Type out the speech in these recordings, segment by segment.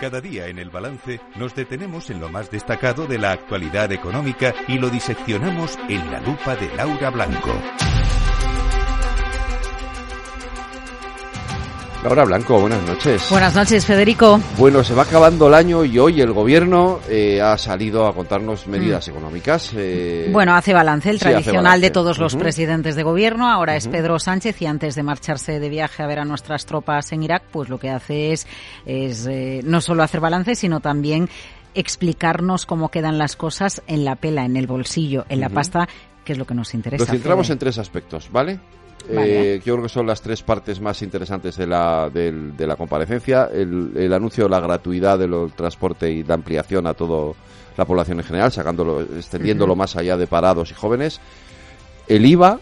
Cada día en el balance nos detenemos en lo más destacado de la actualidad económica y lo diseccionamos en la lupa de Laura Blanco. Laura Blanco, buenas noches. Buenas noches, Federico. Bueno, se va acabando el año y hoy el gobierno eh, ha salido a contarnos medidas económicas. Eh, bueno, hace balance, el tradicional de todos los presidentes de gobierno. Ahora es Pedro Sánchez y antes de marcharse de viaje a ver a nuestras tropas en Irak, pues lo que hace es, es eh, no solo hacer balance, sino también explicarnos cómo quedan las cosas en la pela, en el bolsillo, en la pasta, que es lo que nos interesa. Nos centramos en tres aspectos, ¿vale? Eh, yo creo que son las tres partes más interesantes de la, de, la comparecencia. El, anuncio de la gratuidad del transporte y la ampliación a toda la población en general, sacándolo, extendiéndolo más allá de parados y jóvenes. El IVA,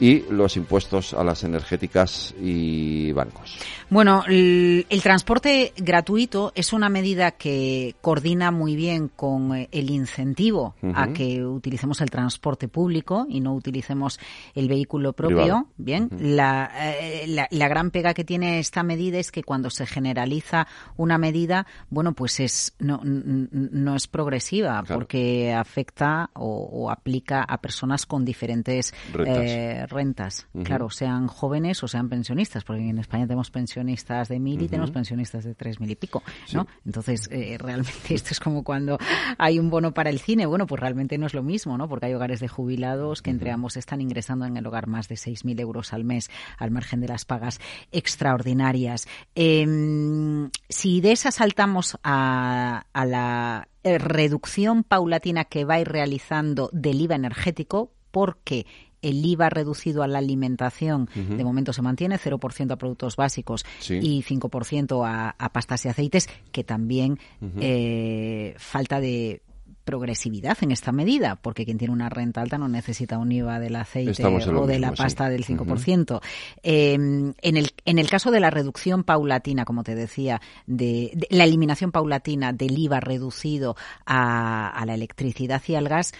y los impuestos a las energéticas y bancos. Bueno, el, transporte gratuito es una medida que coordina muy bien con eh, el incentivo a que utilicemos el transporte público y no utilicemos el vehículo propio. Bien, eh, la, la, gran pega que tiene esta medida es que cuando se generaliza una medida, bueno, pues es no, no es progresiva porque afecta o, aplica a personas con diferentes eh, rentas, claro, sean jóvenes o sean pensionistas, porque en España tenemos pensionistas de mil y tenemos pensionistas de tres mil y pico, ¿no? Entonces, eh, realmente esto es como cuando hay un bono para el cine, bueno, pues realmente no es lo mismo, ¿no? Porque hay hogares de jubilados que entre ambos están ingresando en el hogar más de seis mil euros al mes, al margen de las pagas extraordinarias. Em, si de esa saltamos a, a la eh, reducción paulatina que va a ir realizando del IVA energético, porque el IVA reducido a la alimentación de momento se mantiene, 0% a productos básicos y 5% a, a, pastas y aceites, que también eh, falta de progresividad en esta medida, porque quien tiene una renta alta no necesita un IVA del aceite o de la pasta del 5%. Em, en, el, en el caso de la reducción paulatina, como te decía, de, la eliminación paulatina del IVA reducido a, a la electricidad y al gas,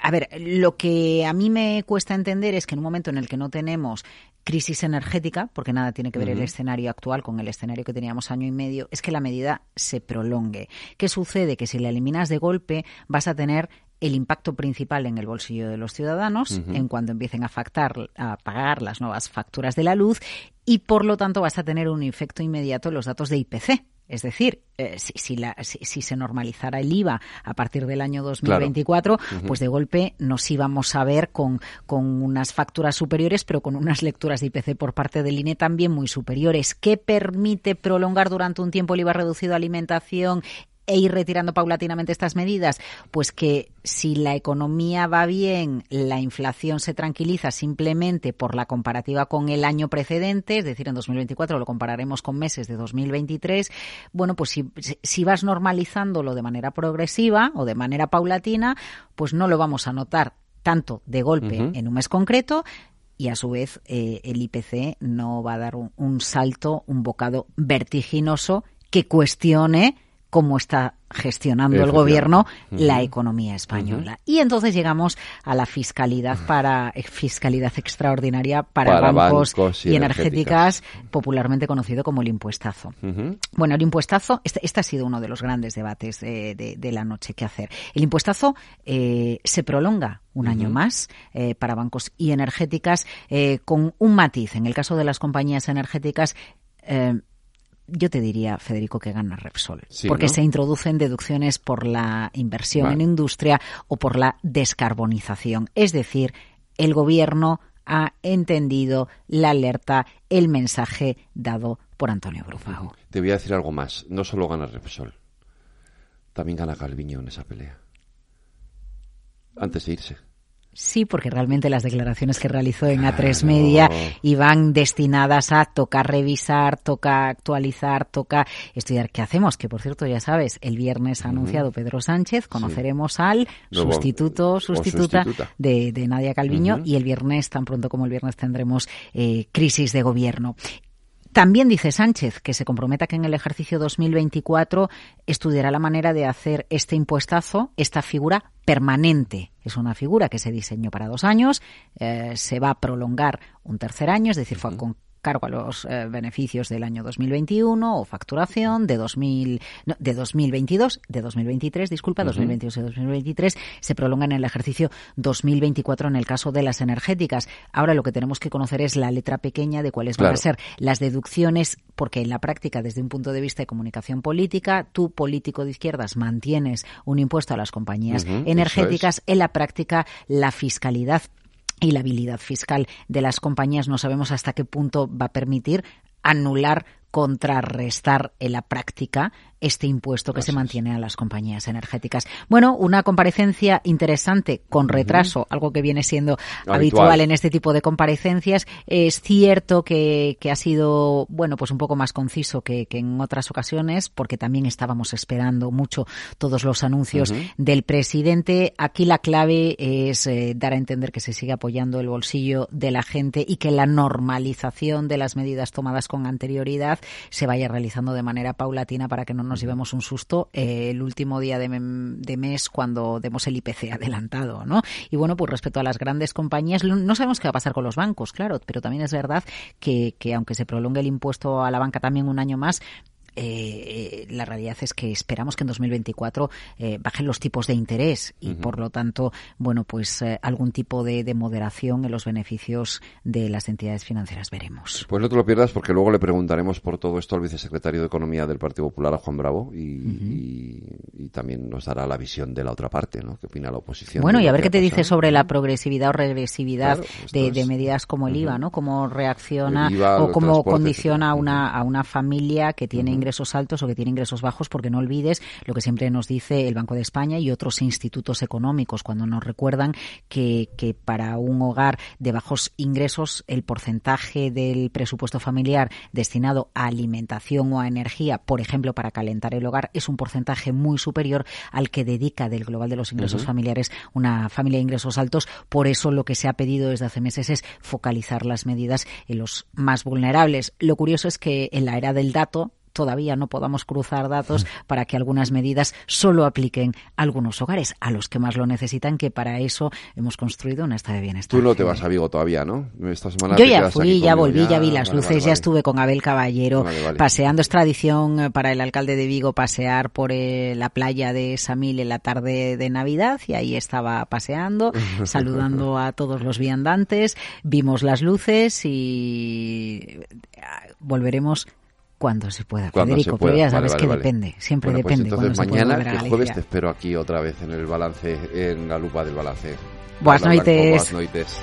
a ver, lo que a mí me cuesta entender es que en un momento en el que no tenemos crisis energética, porque nada tiene que ver el escenario actual con el escenario que teníamos año y medio, es que la medida se prolongue. ¿Qué sucede? Que si la eliminas de golpe vas a tener el impacto principal en el bolsillo de los ciudadanos en cuanto empiecen a, a pagar las nuevas facturas de la luz y por lo tanto vas a tener un efecto inmediato en los datos de IPC, es decir, eh, si, si, se normalizara el IVA a partir del año 2024, pues de golpe nos íbamos a ver con, con unas facturas superiores, pero con unas lecturas de IPC por parte del INE también muy superiores. ¿Qué permite prolongar durante un tiempo el IVA reducido a alimentación e ir retirando paulatinamente estas medidas? Pues que si la economía va bien, la inflación se tranquiliza simplemente por la comparativa con el año precedente, es decir, en 2024 lo compararemos con meses de 2023, bueno, pues si, si vas normalizándolo de manera progresiva o de manera paulatina, pues no lo vamos a notar tanto de golpe en un mes concreto, y a su vez eh, el IPC no va a dar un, salto, un bocado vertiginoso que cuestione cómo está gestionando el gobierno la economía española. Y entonces llegamos a la fiscalidad para eh, fiscalidad extraordinaria para, bancos, y, energéticas, popularmente conocido como el impuestazo. Bueno, el impuestazo, este, este, ha sido uno de los grandes debates de, la noche que hacer. El impuestazo eh, se prolonga un año más eh, para bancos y energéticas con un matiz. En el caso de las compañías energéticas, yo te diría, Federico, que gana Repsol, porque se introducen deducciones por la inversión en industria o por la descarbonización. Es decir, el gobierno ha entendido la alerta, el mensaje dado por Antonio Brufago. Te voy a decir algo más. No solo gana Repsol, también gana Calviño en esa pelea. Antes de irse. Sí, porque realmente las declaraciones que realizó en A3 Media iban destinadas a tocar revisar, toca actualizar, toca estudiar. ¿Qué hacemos? Que por cierto, ya sabes, el viernes ha anunciado Pedro Sánchez, conoceremos al sustituto, sustituta, De, Nadia Calviño y el viernes, tan pronto como el viernes, tendremos eh, crisis de gobierno. También dice Sánchez que se comprometa que en el ejercicio 2024 estudiará la manera de hacer este impuestazo, esta figura permanente. Es una figura que se diseñó para dos años, eh, se va a prolongar un tercer año, es decir, fue cargo a los eh, beneficios del año 2021 o facturación de 2000, de 2022, de 2023, disculpa, 2022 y 2023 se prolonga en el ejercicio 2024 en el caso de las energéticas. Ahora lo que tenemos que conocer es la letra pequeña de cuáles van a ser las deducciones, porque en la práctica, desde un punto de vista de comunicación política, tú, político de izquierdas, mantienes un impuesto a las compañías energéticas. En la práctica, la fiscalidad y la habilidad fiscal de las compañías. No sabemos hasta qué punto va a permitir anular contrarrestar en la práctica este impuesto que se mantiene a las compañías energéticas. Bueno, una comparecencia interesante con retraso, algo que viene siendo habitual. en este tipo de comparecencias. Es cierto que, ha sido, bueno, pues un poco más conciso que, en otras ocasiones, porque también estábamos esperando mucho todos los anuncios del presidente. Aquí la clave es eh, dar a entender que se sigue apoyando el bolsillo de la gente y que la normalización de las medidas tomadas con anterioridad se vaya realizando de manera paulatina para que no nos nos llevemos un susto eh, el último día de, mes cuando demos el IPC adelantado, ¿no? Y bueno, pues respecto a las grandes compañías, no sabemos qué va a pasar con los bancos, claro, pero también es verdad que, que aunque se prolongue el impuesto a la banca también un año más, eh, la realidad es que esperamos que en 2024 eh, bajen los tipos de interés y, por lo tanto, bueno, pues eh, algún tipo de, moderación en los beneficios de las entidades financieras veremos. Pues no te lo pierdas porque luego le preguntaremos por todo esto al vicesecretario de Economía del Partido Popular, a Juan Bravo, y, también nos dará la visión de la otra parte, ¿no? ¿Qué opina la oposición? Bueno, y a ver qué te dice sobre la progresividad o regresividad de, medidas como el IVA, ¿no? Cómo reacciona o cómo condiciona a una, a una familia que tiene ingresos altos o que tiene ingresos bajos, porque no olvides lo que siempre nos dice el Banco de España y otros institutos económicos cuando nos recuerdan que, que para un hogar de bajos ingresos el porcentaje del presupuesto familiar destinado a alimentación o a energía, por ejemplo, para calentar el hogar, es un porcentaje muy superior al que dedica del global de los ingresos familiares una familia de ingresos altos. Por eso lo que se ha pedido desde hace meses es focalizar las medidas en los más vulnerables. Lo curioso es que en la era del dato, todavía no podamos cruzar datos para que algunas medidas solo apliquen a algunos hogares, a los que más lo necesitan, que para eso hemos construido una estado de bienestar. Tú no te vas a Vigo todavía, ¿no? Esta semana Yo ya fui, ya volví, ya, vi las luces, ya estuve con Abel Caballero paseando. Es tradición eh, para el alcalde de Vigo pasear por eh, la playa de Samil en la tarde de Navidad y ahí estaba paseando, saludando a todos los viandantes, vimos las luces y eh, volveremos cuando se pueda, Federico, pero ya sabes que depende, siempre pues depende. entonces mañana, el jueves, te espero aquí otra vez en el balance, en la lupa del balance. Buenas noches. Buenas noches.